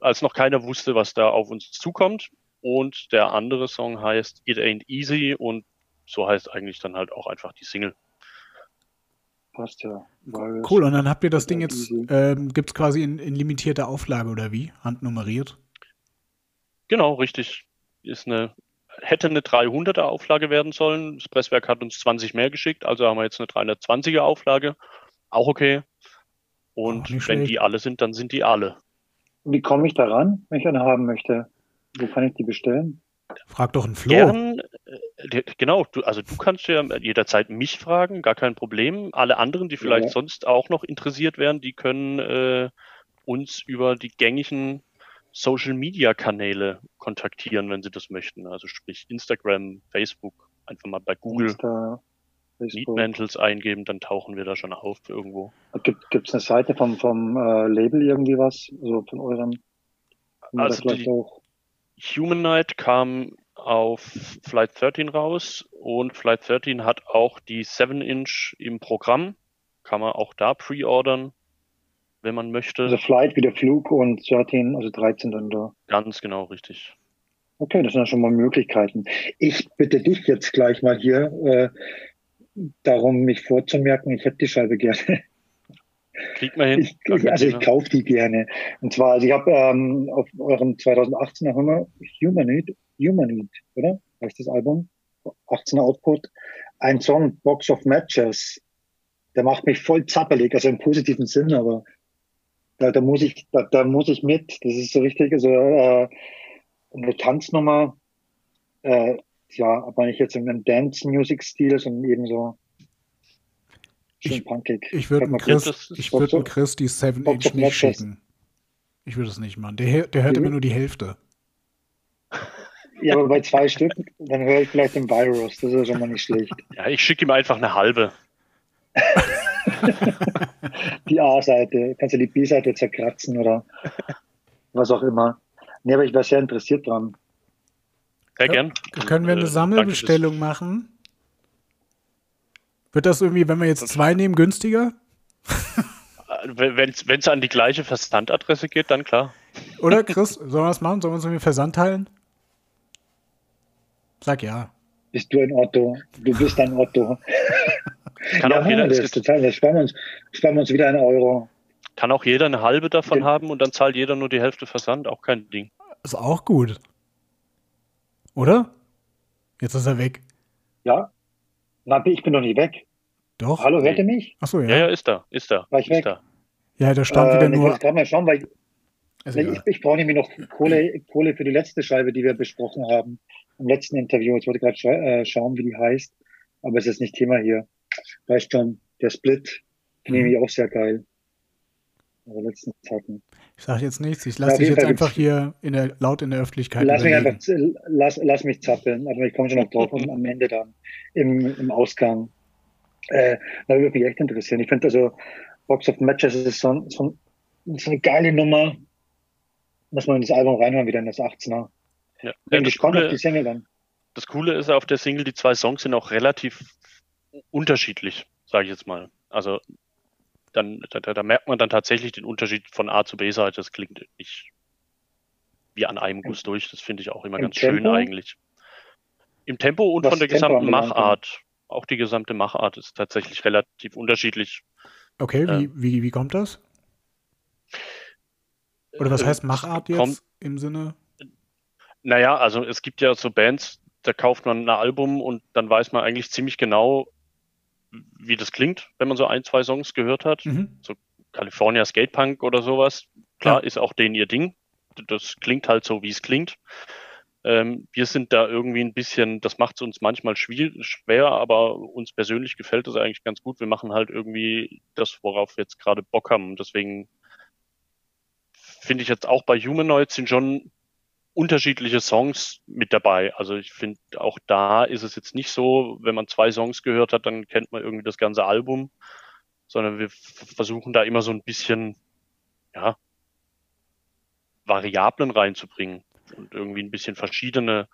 als noch keiner wusste, was da auf uns zukommt. Und der andere Song heißt It Ain't Easy und so heißt eigentlich dann halt auch einfach die Single. Passt ja. Cool, und dann habt ihr das Ding jetzt, ähm, gibt es quasi in, in limitierter Auflage oder wie? Handnummeriert? Genau, richtig. Ist eine, hätte eine 300er Auflage werden sollen. Das Presswerk hat uns 20 mehr geschickt, also haben wir jetzt eine 320er Auflage. Auch okay. Und wenn schlecht. die alle sind, dann sind die alle. Wie komme ich daran, wenn ich eine haben möchte? Wo kann ich die bestellen? Frag doch einen Flo. Gern, äh, genau, du, also du kannst ja jederzeit mich fragen, gar kein Problem. Alle anderen, die vielleicht Ja. sonst auch noch interessiert wären, die können äh, uns über die gängigen Social Media Kanäle kontaktieren, wenn sie das möchten. Also sprich Instagram, Facebook, einfach mal bei Google Insta. Meatmantles eingeben, dann tauchen wir da schon auf irgendwo. Gibt gibt's eine Seite vom, vom äh, Label irgendwie was? Also von eurem? Also die- auch, Human Night kam auf Flight 13 raus und Flight 13 hat auch die 7-Inch im Programm. Kann man auch da pre-ordern, wenn man möchte. also Flight wie der Flug und 13, also 13 dann da. Ganz genau richtig. Okay, das sind ja schon mal Möglichkeiten. Ich bitte dich jetzt gleich mal hier äh, darum, mich vorzumerken, ich hätte die Scheibe gerne. Kriegt man hin. Ich, also ich kaufe die gerne. Und zwar, also ich habe ähm, auf eurem 2018er Hummer Humanid, Humanid, oder? Heißt das Album? 18er Output. Ein Song, Box of Matches. Der macht mich voll zappelig, also im positiven Sinn, aber da, da muss ich, da, da muss ich mit. Das ist so richtig, also äh, eine Tanznummer, äh, ja, aber nicht jetzt in einem Dance-Music-Stil, sondern eben so schön Ich- punkig. Ich würde Chris, ich Box würd of- Chris die 7-Inch of nicht Matches. schicken. Ich würde es nicht machen. Der, der hört Mhm. immer nur die Hälfte. Ja, aber bei zwei Stücken, dann höre ich vielleicht den Virus. Das ist ja schon mal nicht schlecht. Ja, ich schicke ihm einfach eine halbe. die A-Seite, kannst du die B-Seite zerkratzen oder was auch immer. Nee, aber ich war sehr interessiert dran. Sehr gern. Können wir eine Äh, Sammelbestellung machen? Wird das irgendwie, wenn wir jetzt zwei nehmen, günstiger? Wenn es an die gleiche Versandadresse geht, dann klar. Oder Chris, sollen wir das machen? Sollen wir uns irgendwie Versand teilen? Sag ja. Bist du ein Otto? Du bist ein Otto. Kann, ja, auch jeder, das ist total, das sparen wir uns, sparen wir uns wieder einen Euro. kann auch jeder eine halbe davon Gen- haben und dann zahlt jeder nur die Hälfte Versand. Auch kein Ding. Ist auch gut. Oder? Jetzt ist er weg. Ja? Na, ich bin doch nicht weg. Doch. Hallo, hört ihr mich? Achso, Ja, ja. ja, ist da. Ist da. War ich ist weg? da. Ja, da stand Äh, wieder ich nur. jetzt gerade mal schauen, weil ich, Ist ich, ich brauche nämlich noch Kohle, Kohle für die letzte Scheibe, die wir besprochen haben im letzten Interview. Jetzt wollte ich gerade scha äh, schauen, wie die heißt, aber es ist nicht Thema hier. Weißt schon, der Split finde Mhm. ich auch sehr geil. Aber letztens hatten. Ich sag jetzt nichts. Ich Ja, lasse auf dich jetzt Fall einfach hier in der, laut in der Öffentlichkeit Lass mich überlegen. einfach, z- lass, lass mich zappeln, aber ich komme schon noch drauf am, am Ende dann, im, im Ausgang. Äh, da würde mich echt interessieren. Ich finde also, Box of Matches ist so, ein- so, ein- so eine geile Nummer. Muss man in das Album reinhören, wieder in das 18er. Ja. Bin Ja, gespannt auf Coole, die Single dann. das Coole ist auf der Single, die zwei Songs sind auch relativ unterschiedlich, sage ich jetzt mal. Also dann, da, da merkt man dann tatsächlich den Unterschied von A zu B-Seite. Das klingt nicht wie an einem Guss durch. Das finde ich auch immer Im ganz schön Tempo? eigentlich. Im Tempo und Was von der Tempo gesamten Machart. Auch die gesamte Machart ist tatsächlich relativ unterschiedlich. Okay, wie, Ähm. wie, wie kommt das? Oder was Äh, heißt Machart jetzt kommt- im Sinne? Naja, also es gibt ja so Bands, da kauft man ein Album und dann weiß man eigentlich ziemlich genau, wie das klingt, wenn man so ein, zwei Songs gehört hat. Mhm. California Skatepunk oder sowas. Klar, Ja. ist auch denen ihr Ding. Das klingt halt so, wie es klingt. Ähm, wir sind da irgendwie ein bisschen, das macht es uns manchmal schwer, aber uns persönlich gefällt das eigentlich ganz gut. Wir machen halt irgendwie das, worauf wir jetzt gerade Bock haben. Deswegen finde ich jetzt auch bei Humanoid sind schon unterschiedliche Songs mit dabei. Also ich finde, auch da ist es jetzt nicht so, wenn man zwei Songs gehört hat, dann kennt man irgendwie das ganze Album, sondern wir versuchen da immer so ein bisschen, ja, Variablen reinzubringen und irgendwie ein bisschen verschiedene,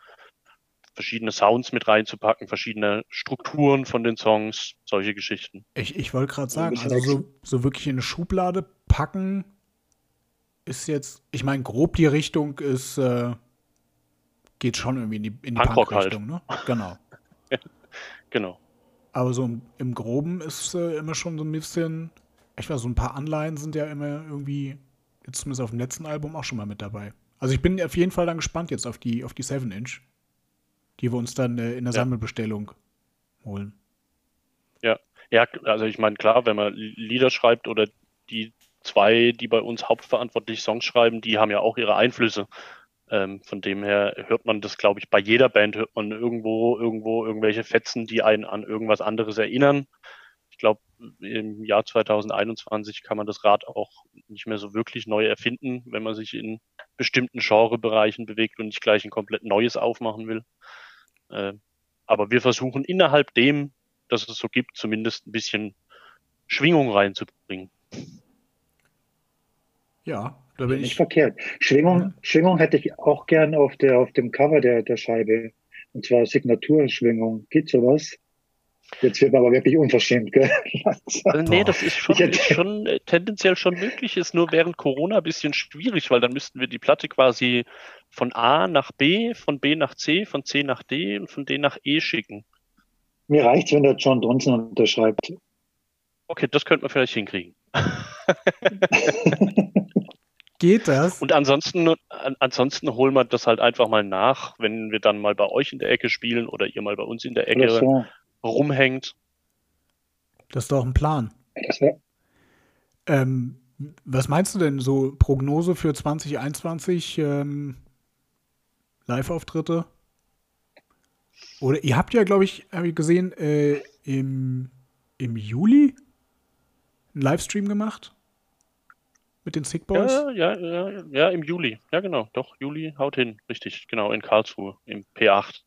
verschiedene Sounds mit reinzupacken, verschiedene Strukturen von den Songs, solche Geschichten. Ich, ich wollte gerade sagen, also so, so wirklich in eine Schublade packen ist jetzt, ich meine, grob die Richtung ist, äh, geht schon irgendwie in die, in die Punkrock halt. Punk-Richtung, ne? Genau. Genau. Aber so im, im Groben ist äh, immer schon so ein bisschen, ich weiß, so ein paar Anleihen sind ja immer irgendwie, jetzt zumindest auf dem letzten Album auch schon mal mit dabei. Also ich bin auf jeden Fall dann gespannt jetzt auf die, auf die 7-Inch, die wir uns dann äh, in der Ja. Sammelbestellung holen. Ja, also ich meine, klar, wenn man Lieder schreibt oder die zwei, die bei uns hauptverantwortlich Songs schreiben, die haben ja auch ihre Einflüsse. Ähm, von dem her hört man das, glaube ich, bei jeder Band hört man irgendwo, irgendwo irgendwelche Fetzen, die einen an irgendwas anderes erinnern. Ich glaube, im Jahr 2021 kann man das Rad auch nicht mehr so wirklich neu erfinden, wenn man sich in bestimmten Genrebereichen bewegt und nicht gleich ein komplett neues aufmachen will. Äh, aber wir versuchen innerhalb dem, dass es so gibt, zumindest ein bisschen Schwingung reinzubringen. Ja, da bin Nicht ich. verkehrt. Schwingung, Ja. Schwingung hätte ich auch gern auf der, auf dem Cover der, der Scheibe. Und zwar Signaturschwingung. Geht sowas? Jetzt wird man aber wirklich unverschämt, gell? Also, nee, das ist schon, ist schon äh, tendenziell schon möglich, ist nur während Corona ein bisschen schwierig, weil dann müssten wir die Platte quasi von A nach B, von B nach C, von C nach D und von D nach E schicken. Mir reicht's, wenn der John Donson unterschreibt. Okay, das könnte man vielleicht hinkriegen. Geht das? Und ansonsten, an, ansonsten holen wir das halt einfach mal nach, wenn wir dann mal bei euch in der Ecke spielen oder ihr mal bei uns in der Ecke so. rumhängt. Das ist doch ein Plan. Ähm, was meinst du denn so Prognose für 2021 ähm, Live-Auftritte? Oder ihr habt ja, glaube ich, habe ich gesehen, äh, im, im Juli einen Livestream gemacht mit den Sick Boys. Ja, ja, ja, ja, im Juli. Ja, genau. Doch, Juli haut hin. Richtig, genau, in Karlsruhe, im P8.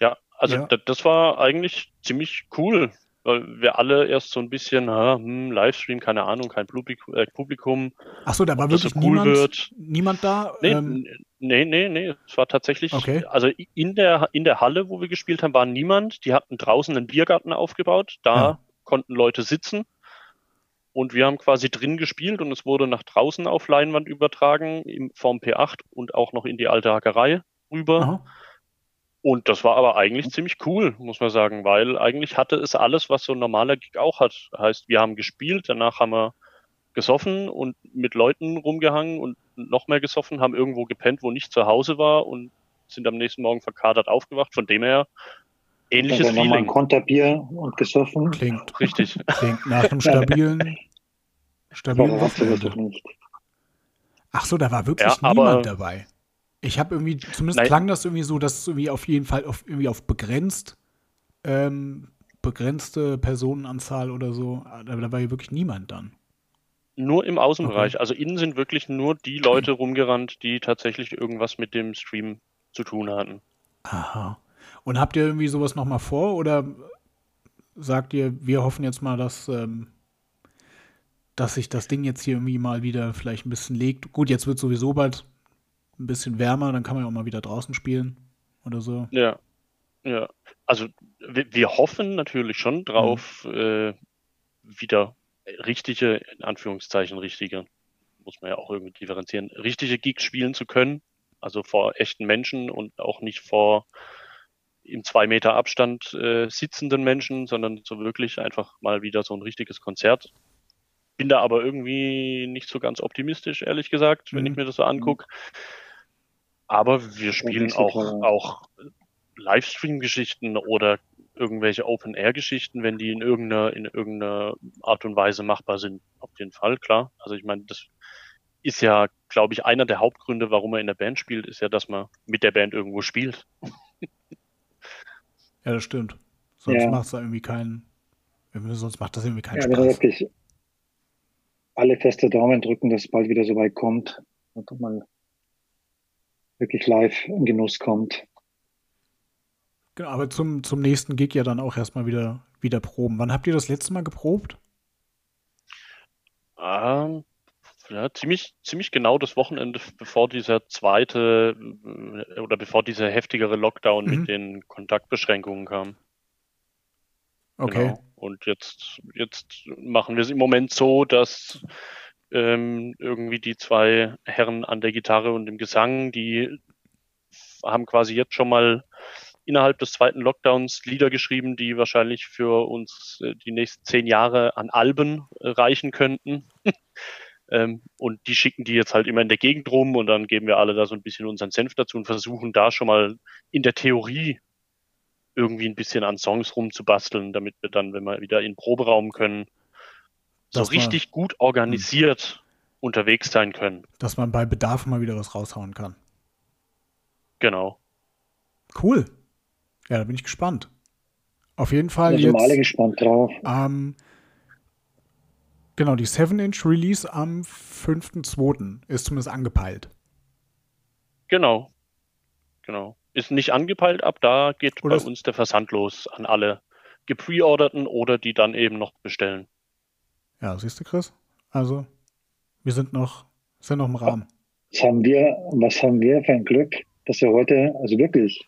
Ja, also Ja. da- das war eigentlich ziemlich cool. weil wir alle erst so ein bisschen, hm, Livestream, keine Ahnung, kein äh, Publikum. Achso, da war wirklich so cool niemand, wird. niemand da? Nee, ähm, nee, nee, nee, es war tatsächlich, okay. also in der, in der Halle, wo wir gespielt haben, war niemand. Die hatten draußen einen Biergarten aufgebaut, da ja. konnten Leute sitzen. Und wir haben quasi drin gespielt und es wurde nach draußen auf Leinwand übertragen, im Form P8 und auch noch in die alte Hackerei rüber. Aha. Und das war aber eigentlich ziemlich cool, muss man sagen, weil eigentlich hatte es alles, was so ein normaler Gig auch hat. Heißt, wir haben gespielt, danach haben wir gesoffen und mit Leuten rumgehangen und noch mehr gesoffen, haben irgendwo gepennt, wo nicht zu Hause war und sind am nächsten Morgen verkadert aufgewacht. Von dem her ähnliches also Feeling. Ein Konterbier und gesoffen. Klingt richtig. Klingt nach einem stabilen, stabilen Wochenende. Ach so, da war wirklich ja, niemand dabei. Ich habe irgendwie, zumindest Nein. klang das irgendwie so, dass es irgendwie auf jeden Fall auf, irgendwie auf begrenzt, ähm, begrenzte Personenanzahl oder so, da, da war hier wirklich niemand dann. Nur im Außenbereich. Okay. Also innen sind wirklich nur die Leute rumgerannt, die tatsächlich irgendwas mit dem Stream zu tun hatten. Aha. Und habt ihr irgendwie sowas nochmal vor oder sagt ihr, wir hoffen jetzt mal, dass, ähm, dass sich das Ding jetzt hier irgendwie mal wieder vielleicht ein bisschen legt? Gut, jetzt wird sowieso bald ein bisschen wärmer, dann kann man ja auch mal wieder draußen spielen oder so. Ja, ja. Also wir, wir hoffen natürlich schon drauf, mhm. äh, wieder richtige, in Anführungszeichen richtige, muss man ja auch irgendwie differenzieren, richtige Geeks spielen zu können. Also vor echten Menschen und auch nicht vor im zwei Meter Abstand äh, sitzenden Menschen, sondern so wirklich einfach mal wieder so ein richtiges Konzert. Bin da aber irgendwie nicht so ganz optimistisch, ehrlich gesagt, wenn mhm. ich mir das so angucke. Aber wir spielen auch, auch Livestream-Geschichten oder irgendwelche Open-Air-Geschichten, wenn die in irgendeiner, in irgendeiner Art und Weise machbar sind. Auf jeden Fall, klar. Also ich meine, das ist ja, glaube ich, einer der Hauptgründe, warum er in der Band spielt, ist ja, dass man mit der Band irgendwo spielt. Ja, das stimmt. Sonst ja. macht es da irgendwie keinen, sonst macht das irgendwie keinen ja, Spaß. Wirklich alle feste Daumen drücken, dass es bald wieder so weit kommt und man wirklich live in Genuss kommt. Genau, aber zum, zum nächsten Gig ja dann auch erstmal wieder, wieder proben. Wann habt ihr das letzte Mal geprobt? Ähm, ja, ziemlich, ziemlich genau das Wochenende, bevor dieser zweite äh, oder bevor dieser heftigere Lockdown mhm. mit den Kontaktbeschränkungen kam. Okay. Genau. Und jetzt, jetzt machen wir es im Moment so, dass ähm, irgendwie die zwei Herren an der Gitarre und dem Gesang, die haben quasi jetzt schon mal innerhalb des zweiten Lockdowns Lieder geschrieben, die wahrscheinlich für uns äh, die nächsten zehn Jahre an Alben äh, reichen könnten. Ähm, und die schicken die jetzt halt immer in der Gegend rum und dann geben wir alle da so ein bisschen unseren Senf dazu und versuchen da schon mal in der Theorie irgendwie ein bisschen an Songs rumzubasteln, damit wir dann, wenn wir wieder in Proberaum können, so dass richtig man, gut organisiert mh. unterwegs sein können. Dass man bei Bedarf mal wieder was raushauen kann. Genau. Cool. Ja, da bin ich gespannt. Auf jeden Fall ich bin jetzt. alle gespannt drauf. Ähm, genau, die 7-Inch Release am 5.2. ist zumindest angepeilt. Genau. Genau. Ist nicht angepeilt, ab da geht oder bei uns der Versand los an alle gepreorderten oder die dann eben noch bestellen. Ja, siehst du, Chris? Also, wir sind noch, sind noch im Rahmen. Was haben wir, was haben wir für ein Glück, dass wir heute, also wirklich,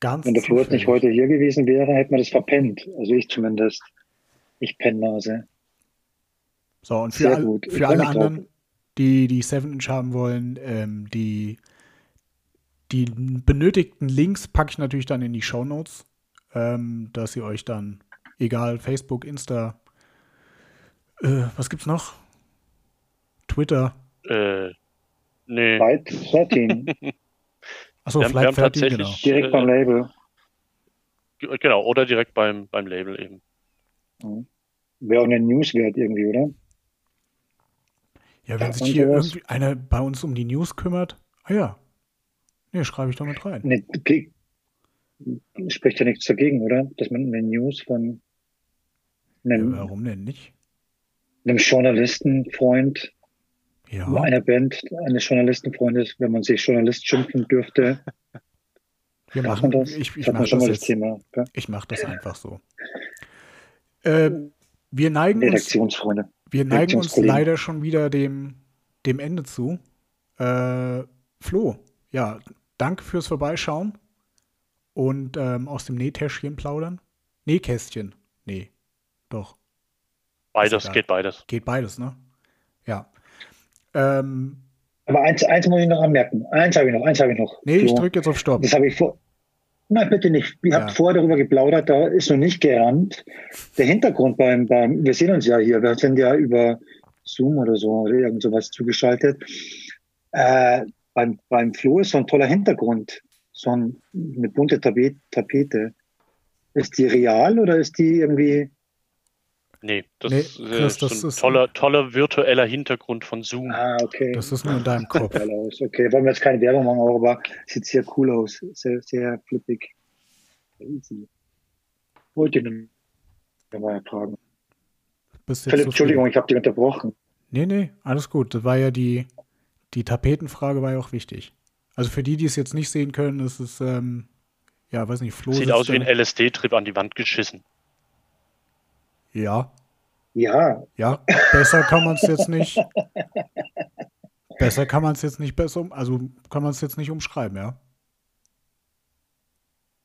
Ganz wenn der Flo nicht heute hier gewesen wäre, hätten wir das verpennt. Also ich zumindest. Ich Pennnase. So, und für, all, für alle anderen, drauf. die die 7-Inch haben wollen, ähm, die, die benötigten Links packe ich natürlich dann in die Show Notes, ähm, dass ihr euch dann, egal, Facebook, Insta, äh, was gibt's noch? Twitter. Äh, nee. Byte 13. Achso, Flight 13, genau. Direkt beim äh, Label. Genau, oder direkt beim, beim Label eben. Wäre auch eine News wert irgendwie, oder? Ja, wenn sich hier sowas? irgendwie einer bei uns um die News kümmert, ah ja, nee, schreibe ich doch mit rein. Nee, spricht ja nichts dagegen, oder? Dass man eine News von einem, ja, warum denn nicht? einem Journalistenfreund ja. einer Band eines Journalistenfreundes, wenn man sich Journalist schimpfen dürfte. Wir machen das? Ich, ich mache das, das Thema. Okay? ich mach das einfach so. Äh, wir neigen uns, Redaktionsfreunde. wir neigen uns leider schon wieder dem, dem Ende zu. Äh, Flo, ja, danke fürs Vorbeischauen und ähm, aus dem Nähtäschchen plaudern. Nähkästchen. Nee, doch. Beides, geht beides. Geht beides, ne? Ja. Ähm, Aber eins, eins muss ich noch anmerken. Eins habe ich noch, eins habe ich noch. nee, ich drücke jetzt auf Stopp. Das habe ich vor. Nein, bitte nicht. Ihr Ja. habt vorher darüber geplaudert, da ist noch nicht gerannt. Der Hintergrund beim, beim, wir sehen uns ja hier, wir sind ja über Zoom oder so oder irgend sowas zugeschaltet. Äh, beim, beim Flo ist so ein toller Hintergrund, so ein, eine bunte Tapete, Tapete. Ist die real oder ist die irgendwie, Nee, das Nee, ist äh, Chris, so das ein ist- toller, toller virtueller Hintergrund von Zoom. ah, okay. Das ist nur in deinem Kopf. Geil aus. Okay, wollen wir jetzt keine Werbung machen, aber sieht sehr cool aus. Sehr, sehr flippig. Easy. Wollte ich nur mal jetzt Philipp? Entschuldigung, ich habe dich unterbrochen. Nee, nee, alles gut. Das war ja die, die Tapetenfrage war ja auch wichtig. Also für die, die es jetzt nicht sehen können, ist es, ähm, ja, weiß nicht, Flo Sieht aus wie ein LSD-Trip an die Wand geschissen. Ja, Ja, ja, besser kann man es jetzt nicht. Besser kann man es jetzt nicht besser, also kann man es jetzt nicht umschreiben, ja.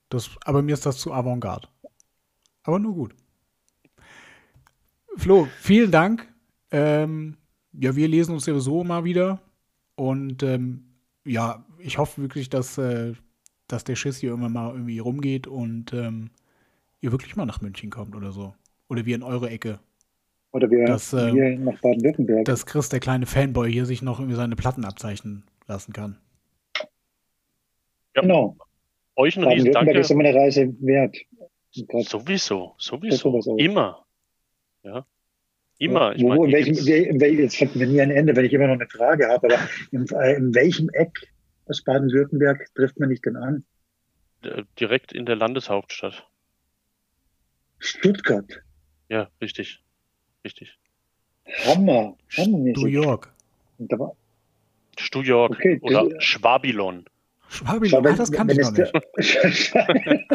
Das, aber mir ist das zu avantgarde. Aber nur gut. Flo, vielen Dank. Ähm, ja, wir lesen uns sowieso mal wieder. Und ähm, ja, ich hoffe wirklich, dass, äh, dass der Schiss hier irgendwann mal irgendwie rumgeht und ähm, ihr wirklich mal nach München kommt oder so. Oder wir in eure Ecke. oder wir Das, äh, hier nach Baden-Württemberg. Dass Chris, der kleine Fanboy, hier sich noch irgendwie seine Platten abzeichnen lassen kann. Ja. Genau. Euch ein riesen Baden-Württemberg ist Danke. immer eine Reise wert. Grad- Sowieso, sowieso. Immer. Ja. Immer. Ich Wo, meine, in welchem, gibt's- in welchem, jetzt fällt mir nie ein Ende, wenn ich immer noch eine Frage habe, aber in, äh, in welchem Eck aus Baden-Württemberg trifft man dich denn an? äh, direkt in der Landeshauptstadt. Stuttgart. Ja, richtig. Richtig. Hammer. New York. Und da war- Stu York Okay, oder das- Schwabilon. Schwabi, Schau, ah, das kannte ich es noch nicht. Der,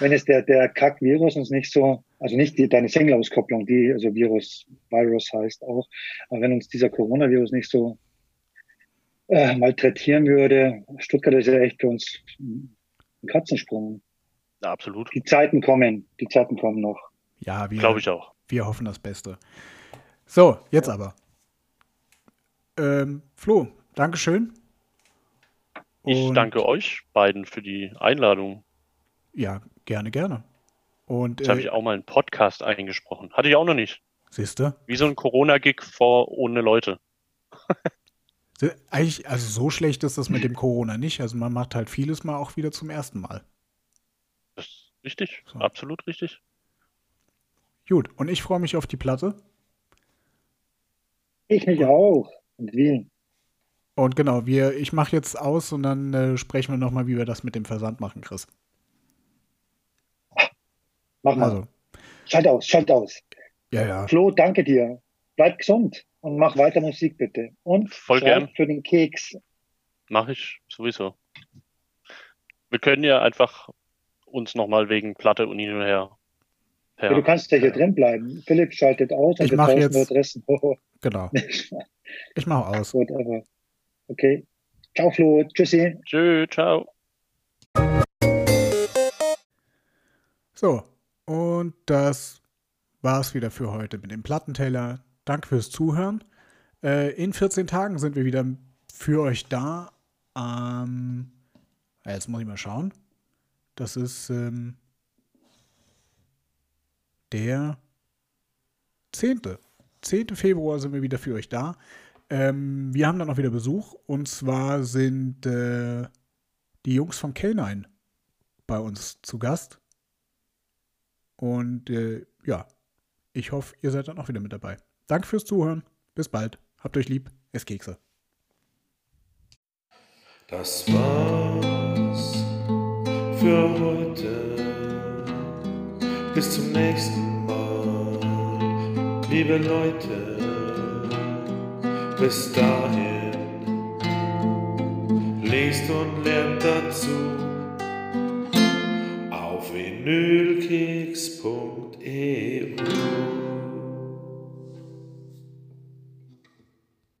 wenn es der, der Kack-Virus uns nicht so, also nicht die, deine Single-Auskopplung, die, also Virus, Virus heißt auch, aber wenn uns dieser Coronavirus nicht so äh, malträtieren würde, Stuttgart ist ja echt für uns ein Katzensprung. Ja, absolut. Die Zeiten kommen, die Zeiten kommen noch. Ja, wir, Glaube ich auch. wir hoffen das Beste. So, jetzt aber. Ähm, Flo, Dankeschön. Ich Und- danke euch beiden für die Einladung. Ja, gerne, gerne. Und Jetzt habe äh, ich auch mal einen Podcast eingesprochen. Hatte ich auch noch nicht. siehst du, Wie so ein Corona-Gig vor ohne Leute. eigentlich, also so schlecht ist das mit dem Corona nicht. Also man macht halt vieles mal auch wieder zum ersten Mal. Das ist richtig. So. Absolut richtig. Gut, und ich freue mich auf die Platte. Ich mich auch. Und wie? Und genau, wir, ich mache jetzt aus und dann äh, sprechen wir nochmal, wie wir das mit dem Versand machen, Chris. Mach mal. Also, Schalt aus, schalt aus. ja, ja. Flo, danke dir. Bleib gesund und mach weiter Musik bitte. Und Voll gern. für den Keks. Mache ich sowieso. Wir können ja einfach uns nochmal wegen Platte und hin und her. Per- Ja, du kannst ja hier per- drin bleiben. Philipp schaltet aus und Ich wir mach tauschen jetzt- nur Adressen. Genau. Ich mache aus. Whatever. Okay. Ciao Flo. Tschüssi. Tschö, ciao. So, und das war's wieder für heute mit dem Plattenteller. Danke fürs Zuhören. Äh, in 14 Tagen sind wir wieder für euch da. Ähm, ja, jetzt muss ich mal schauen. Das ist ähm, der 10. 10. Februar sind wir wieder für euch da. Ähm, wir haben dann auch wieder Besuch. Und zwar sind äh, die Jungs von K9 bei uns zu Gast. Und äh, ja, ich hoffe, ihr seid dann auch wieder mit dabei. Danke fürs Zuhören. Bis bald. Habt euch lieb. Es Kekse. Das war's für heute. Bis zum nächsten Mal, liebe Leute. Bis dahin, lest und lernt dazu auf vinylkeks.eu.